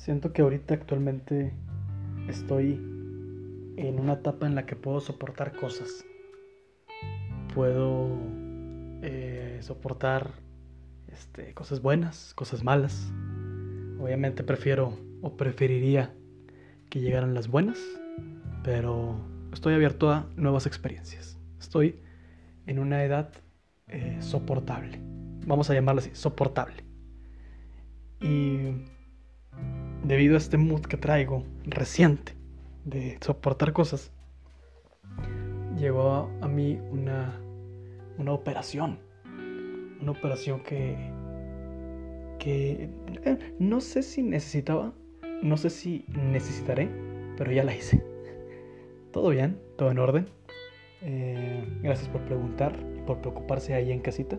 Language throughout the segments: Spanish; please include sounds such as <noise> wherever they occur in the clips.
Siento que ahorita actualmente estoy en una etapa en la que puedo soportar cosas. Puedo eh, soportar este, cosas buenas, cosas malas. Obviamente prefiero o preferiría que llegaran las buenas, pero estoy abierto a nuevas experiencias. Estoy en una edad eh, soportable. Vamos a llamarla así, soportable. Y debido a este mood que traigo reciente de soportar cosas, llegó a, mí una, una operación. Una operación que, que eh, no sé si necesitaba, no sé si necesitaré, pero ya la hice. <laughs> Todo bien, todo en orden. Eh, gracias por preguntar y por preocuparse ahí en casita.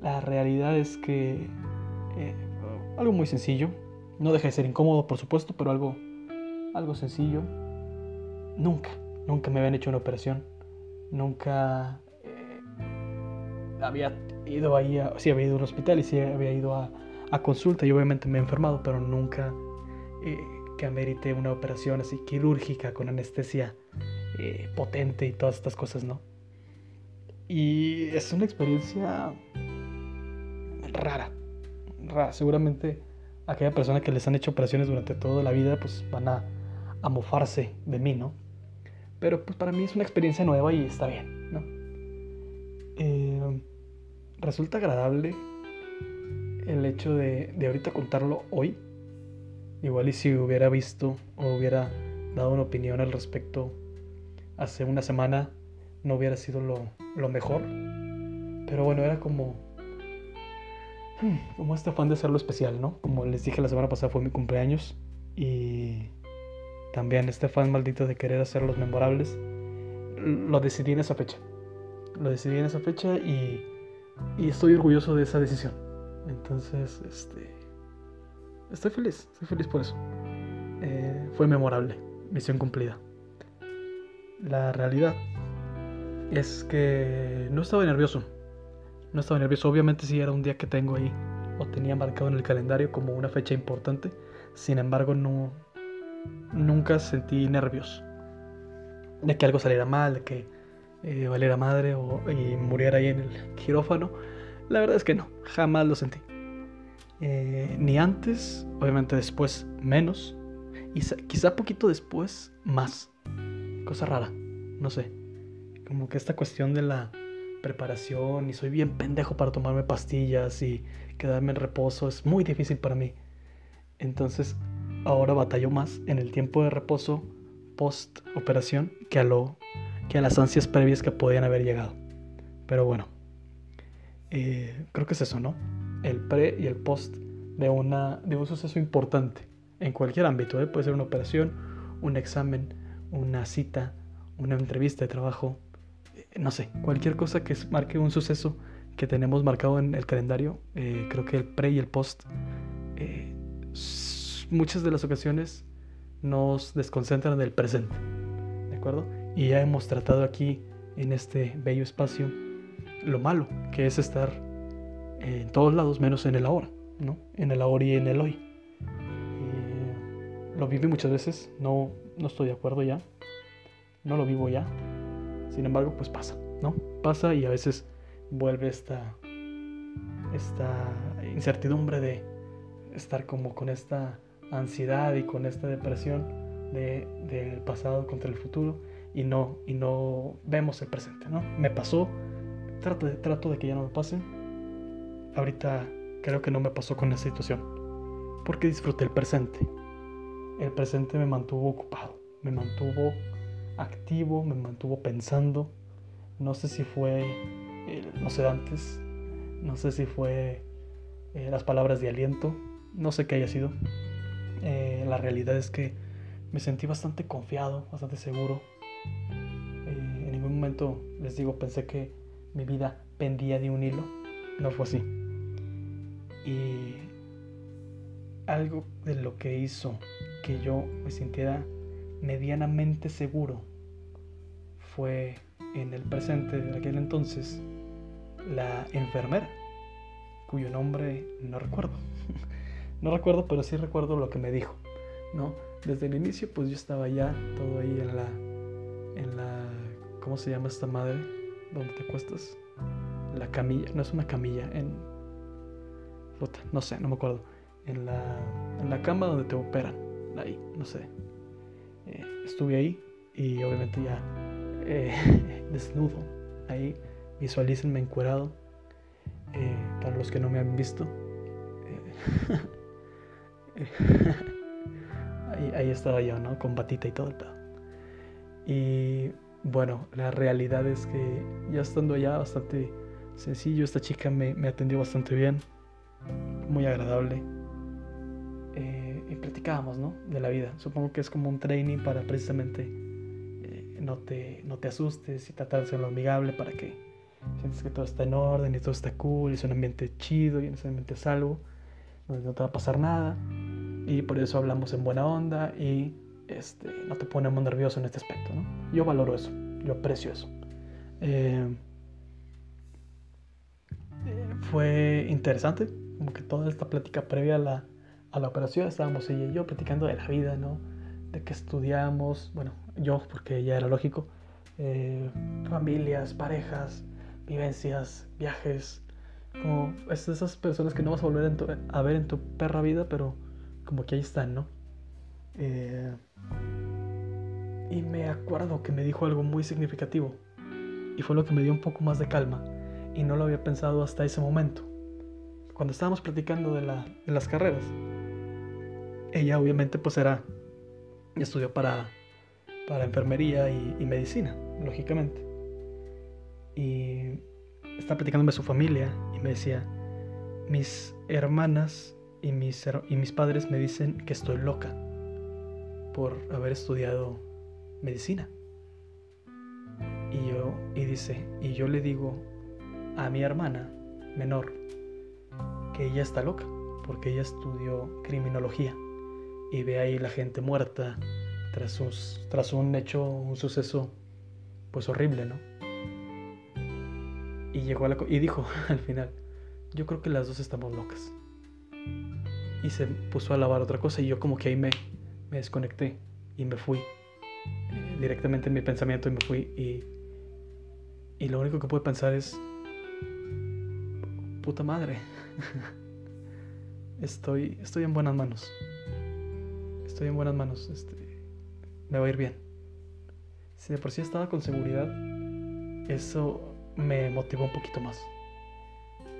La realidad es que eh, algo muy sencillo, no deja de ser incómodo por supuesto, pero algo, algo sencillo. Nunca, nunca me habían hecho una operación, nunca eh, había ido ahí, a, sí había ido al hospital y sí había ido a, a consulta y obviamente me he enfermado, pero nunca que amerite una operación así quirúrgica con anestesia eh, potente y todas estas cosas, ¿no? Y es una experiencia rara, rara. Seguramente aquella persona que les han hecho operaciones durante toda la vida, pues van a, a mofarse de mí, ¿no? Pero pues para mí es una experiencia nueva y está bien, ¿no? Eh, resulta agradable el hecho de, de ahorita contarlo hoy. Igual y si hubiera visto o hubiera dado una opinión al respecto hace una semana no hubiera sido lo, mejor. Pero bueno, era como. Hmm, como este afán de hacerlo especial, ¿no? Como les dije la semana pasada fue mi cumpleaños. Y también este afán maldito de querer hacerlos memorables. Lo decidí en esa fecha. Lo decidí en esa fecha y, y estoy orgulloso de esa decisión. Entonces, este. Estoy feliz, estoy feliz por eso. Eh, fue memorable, misión cumplida. La realidad es que no estaba nervioso. No estaba nervioso. Obviamente sí era un día que tengo ahí o tenía marcado en el calendario como una fecha importante. Sin embargo, no nunca sentí nervios de que algo saliera mal, de que eh, valiera madre o y muriera ahí en el quirófano. La verdad es que no, jamás lo sentí. Eh, ni antes, obviamente después menos, y quizá poquito después más cosa rara, no sé. Como que esta cuestión de la preparación y soy bien pendejo para tomarme pastillas y quedarme en reposo es muy difícil para mí. Entonces ahora batallo más en el tiempo de reposo post operación que a lo que a las ansias previas que podían haber llegado. Pero bueno, eh, creo que es eso, ¿no? El pre y el post de, una, de un suceso importante en cualquier ámbito. ¿eh? Puede ser una operación, un examen, una cita, una entrevista de trabajo, no sé, cualquier cosa que marque un suceso que tenemos marcado en el calendario, eh, creo que el pre y el post, eh, muchas de las ocasiones nos desconcentran del presente, ¿de acuerdo? Y ya hemos tratado aquí, en este bello espacio, lo malo, que es estar en todos lados menos en el ahora, ¿no? En el ahora y en el hoy. lo viví muchas veces, no no estoy de acuerdo ya, no lo vivo ya. Sin embargo, pues pasa, ¿no? Pasa y a veces vuelve esta, esta incertidumbre de estar como con esta ansiedad y con esta depresión de, del pasado contra el futuro y no, y no vemos el presente, ¿no? Me pasó, trato de, que ya no me pase. Ahorita creo que no me pasó con esa situación, porque disfruté el presente, el presente me mantuvo ocupado, me mantuvo activo, me mantuvo pensando. No sé si fue no sé antes, no sé si fue eh, las palabras de aliento, no sé qué haya sido. Eh, la realidad es que me sentí bastante confiado, bastante seguro. Eh, en ningún momento, les digo, pensé que mi vida pendía de un hilo. No fue así. Y algo de lo que hizo que yo me sintiera medianamente seguro fue en el presente de aquel entonces la enfermera, cuyo nombre no recuerdo. <laughs> No recuerdo, pero sí recuerdo lo que me dijo, ¿no? Desde el inicio, pues yo estaba ya todo ahí en la, en la, ¿cómo se llama esta madre? ¿Dónde te acuestas? La camilla, no es una camilla, en, no sé, no me acuerdo. En la, en la cama donde te operan, ahí, no sé. Eh, estuve ahí y obviamente ya eh, <laughs> desnudo, ahí visualícenme encuerado. Eh, para los que no me han visto, <laughs> ahí, ahí, estaba yo, ¿no? Con batita y todo el pedo. Y bueno, la realidad es que ya estando allá, bastante sencillo, esta chica me, atendió bastante bien, muy agradable. Eh, y platicábamos, ¿no? De la vida. Supongo que es como un training para precisamente eh, no, te, no te asustes y tratar de ser lo amigable para que sientes que todo está en orden y todo está cool, y es un ambiente chido y es un ambiente salvo donde no te va a pasar nada y por eso hablamos en buena onda y este, no te ponemos nervioso en este aspecto. ¿no? Yo valoro eso, yo aprecio eso. Eh, fue interesante, como que toda esta plática previa a la, a la operación estábamos ella y yo platicando de la vida, ¿no? De qué estudiamos, bueno, yo, porque ya era lógico, eh, familias, parejas, vivencias, viajes, como esas personas que no vas a volver a ver en tu perra vida, pero como que ahí están, ¿no? Eh, y me acuerdo que me dijo algo muy significativo y fue lo que me dio un poco más de calma y no lo había pensado hasta ese momento. Cuando estábamos platicando de, la, de las carreras, ella obviamente pues era, estudió para, para enfermería y, medicina, lógicamente. Y estaba platicándome de su familia y me decía, mis hermanas y mis, y mis padres me dicen que estoy loca por haber estudiado medicina. Y yo, y dice, y yo le digo a mi hermana menor que ella está loca, porque ella estudió criminología y ve ahí la gente muerta tras, tras un hecho, un suceso pues horrible, ¿no? Y llegó a la, y dijo <laughs> al final, yo creo que las dos estamos locas. Y se puso a lavar otra cosa y yo como que ahí me, me desconecté y me fui eh, directamente en mi pensamiento y me fui y, y lo único que pude pensar es, puta madre, <laughs> estoy, estoy en buenas manos. Estoy en buenas manos, este, me va a ir bien. Si de por sí estaba con seguridad, eso me motivó un poquito más.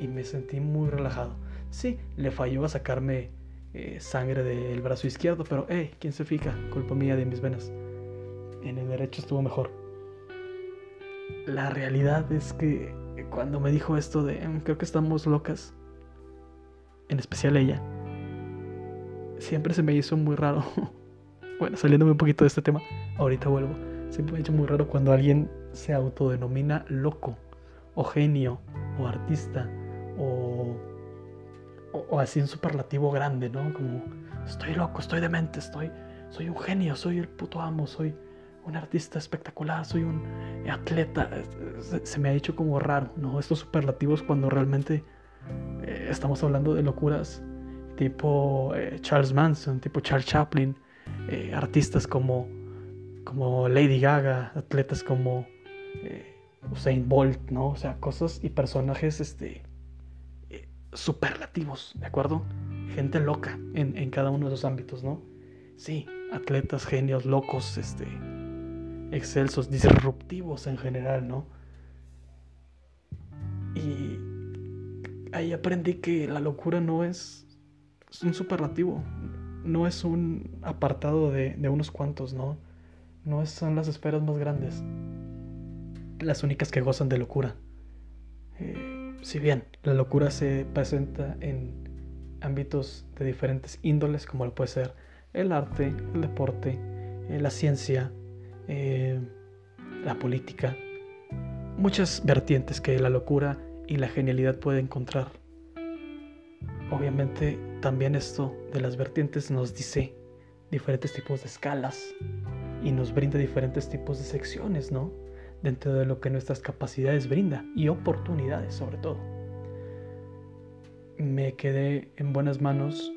Y me sentí muy relajado. Sí, le falló a sacarme eh, sangre del brazo izquierdo, pero hey, ¿quién se fija? Culpa mía de mis venas. En el derecho estuvo mejor. La realidad es que cuando me dijo esto de mm, creo que estamos locas, en especial ella, siempre se me hizo muy raro. <laughs> bueno, saliéndome un poquito de este tema, ahorita vuelvo. Siempre me ha hecho muy raro cuando alguien se autodenomina loco, o genio, o artista, o, o, así un superlativo grande, ¿no? Como estoy loco, estoy demente, estoy, soy un genio, soy el puto amo, soy un artista espectacular, soy un atleta. Se, me ha hecho como raro, ¿no? Estos superlativos cuando realmente eh, estamos hablando de locuras tipo eh, Charles Manson, tipo Charles Chaplin, eh, artistas como, como Lady Gaga, atletas como Usain Bolt, ¿no? O sea, cosas y personajes este, superlativos, ¿de acuerdo? Gente loca en, en cada uno de esos ámbitos, ¿no? Sí, atletas, genios, locos, este, excelsos, disruptivos en general, ¿no? Y ahí aprendí que la locura no es, un superlativo, no es un apartado de, unos cuantos, ¿no? No son las esferas más grandes, las únicas que gozan de locura. Eh, si bien la locura se presenta en ámbitos de diferentes índoles, como lo puede ser el arte, el deporte, eh, la ciencia, eh, la política, muchas vertientes que la locura y la genialidad pueden encontrar. Obviamente también esto de las vertientes nos dice diferentes tipos de escalas y nos brinda diferentes tipos de secciones, ¿no? Dentro de lo que nuestras capacidades brinda y oportunidades sobre todo. Me quedé en buenas manos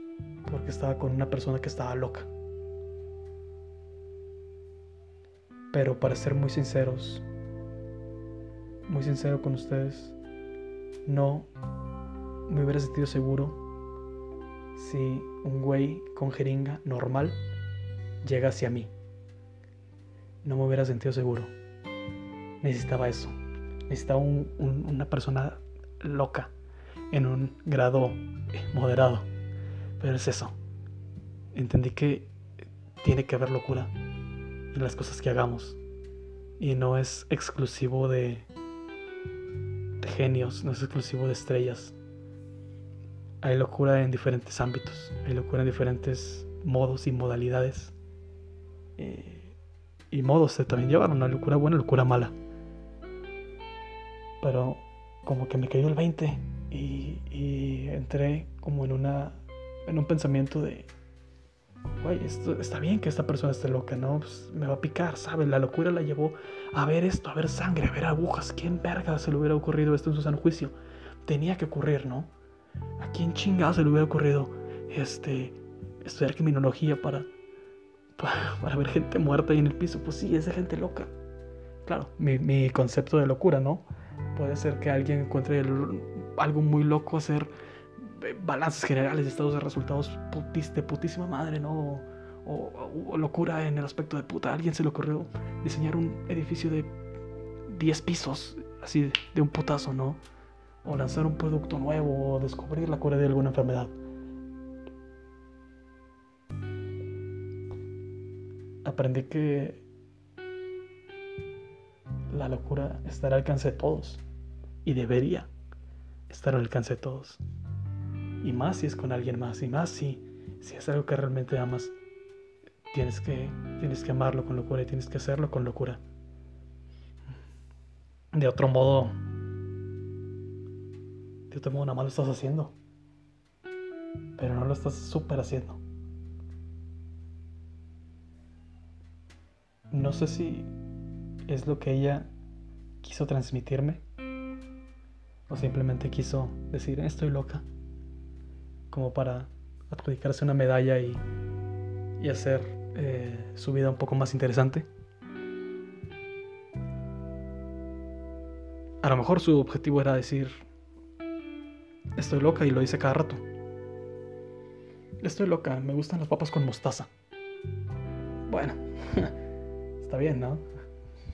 porque estaba con una persona que estaba loca. Pero para ser muy sinceros, muy sincero con ustedes, no me hubiera sentido seguro si un güey con jeringa normal llega hacia mí. No me hubiera sentido seguro. Necesitaba eso. Necesitaba una persona loca en un grado moderado. Pero es eso. Entendí que tiene que haber locura en las cosas que hagamos. Y no es exclusivo de, de genios, no es exclusivo de estrellas. Hay locura en diferentes ámbitos, hay locura en diferentes modos y modalidades. Eh, y modos se también llevan una locura buena, locura mala. Pero como que me cayó el 20 y, y entré como en una en un pensamiento de güey, esto está bien que esta persona esté loca, ¿no? Pues me va a picar, ¿sabes? La locura la llevó a ver esto, a ver sangre, a ver agujas. ¿Quién verga se le hubiera ocurrido esto en su san juicio? Tenía que ocurrir, ¿no? ¿A quién chingado se le hubiera ocurrido este, estudiar criminología para, para, ver gente muerta ahí en el piso? Pues sí, es de gente loca. Claro, mi, mi concepto de locura, ¿no? Puede ser que alguien encuentre algo muy loco hacer eh, balances generales estados de resultados de putísima madre, ¿no? O, locura en el aspecto de puta. alguien se le ocurrió diseñar un edificio de 10 pisos, así de un putazo, ¿no? O lanzar un producto nuevo o descubrir la cura de alguna enfermedad. Aprendí que la locura está al alcance de todos y debería estar al alcance de todos. Y más si es con alguien más, y más si, si es algo que realmente amas. Tienes que, tienes que amarlo con locura y tienes que hacerlo con locura. De otro modo, de otro modo nada más lo estás haciendo. Pero no lo estás súper haciendo. No sé si es lo que ella quiso transmitirme o simplemente quiso decir estoy loca como para adjudicarse una medalla y, y hacer eh, su vida un poco más interesante. A lo mejor su objetivo era decir, estoy loca y lo hice cada rato. Estoy loca, me gustan las papas con mostaza. Bueno, <laughs> está bien, ¿no?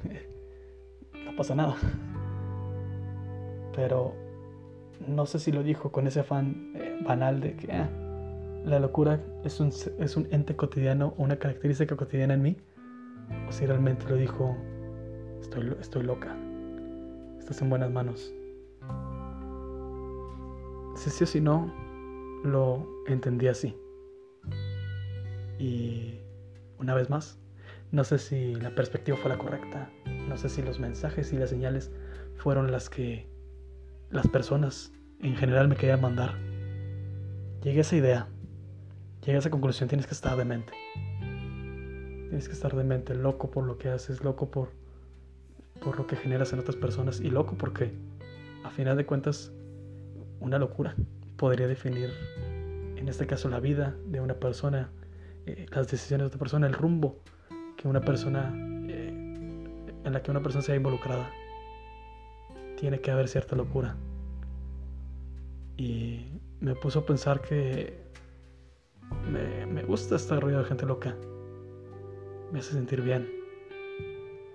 <laughs> No pasa nada. Pero no sé si lo dijo con ese afán eh, banal de que ah, la locura es un, es un ente cotidiano una característica cotidiana en mí, o si realmente lo dijo, estoy, estoy loca, estás en buenas manos. Si sí o si no, lo entendí así. Y una vez más, no sé si la perspectiva fue la correcta, no sé si los mensajes y las señales fueron las que las personas en general me querían mandar. Llegué a esa idea, llegué a esa conclusión, tienes que estar de mente. Tienes que estar de mente, loco por lo que haces, loco por, por lo que generas en otras personas y loco porque, a final de cuentas, una locura podría definir, en este caso, la vida de una persona, eh, las decisiones de otra persona, el rumbo que una persona, eh, en la que una persona sea involucrada tiene que haber cierta locura. Y me puso a pensar que me, gusta estar rodeado de gente loca. Me hace sentir bien.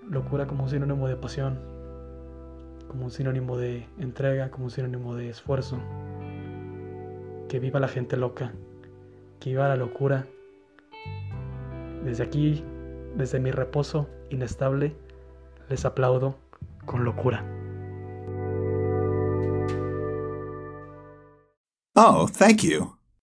Locura como un sinónimo de pasión, como un sinónimo de entrega, como un sinónimo de esfuerzo. Que viva la gente loca, que viva la locura. Desde aquí, desde mi reposo inestable, les aplaudo con locura. Oh, thank you.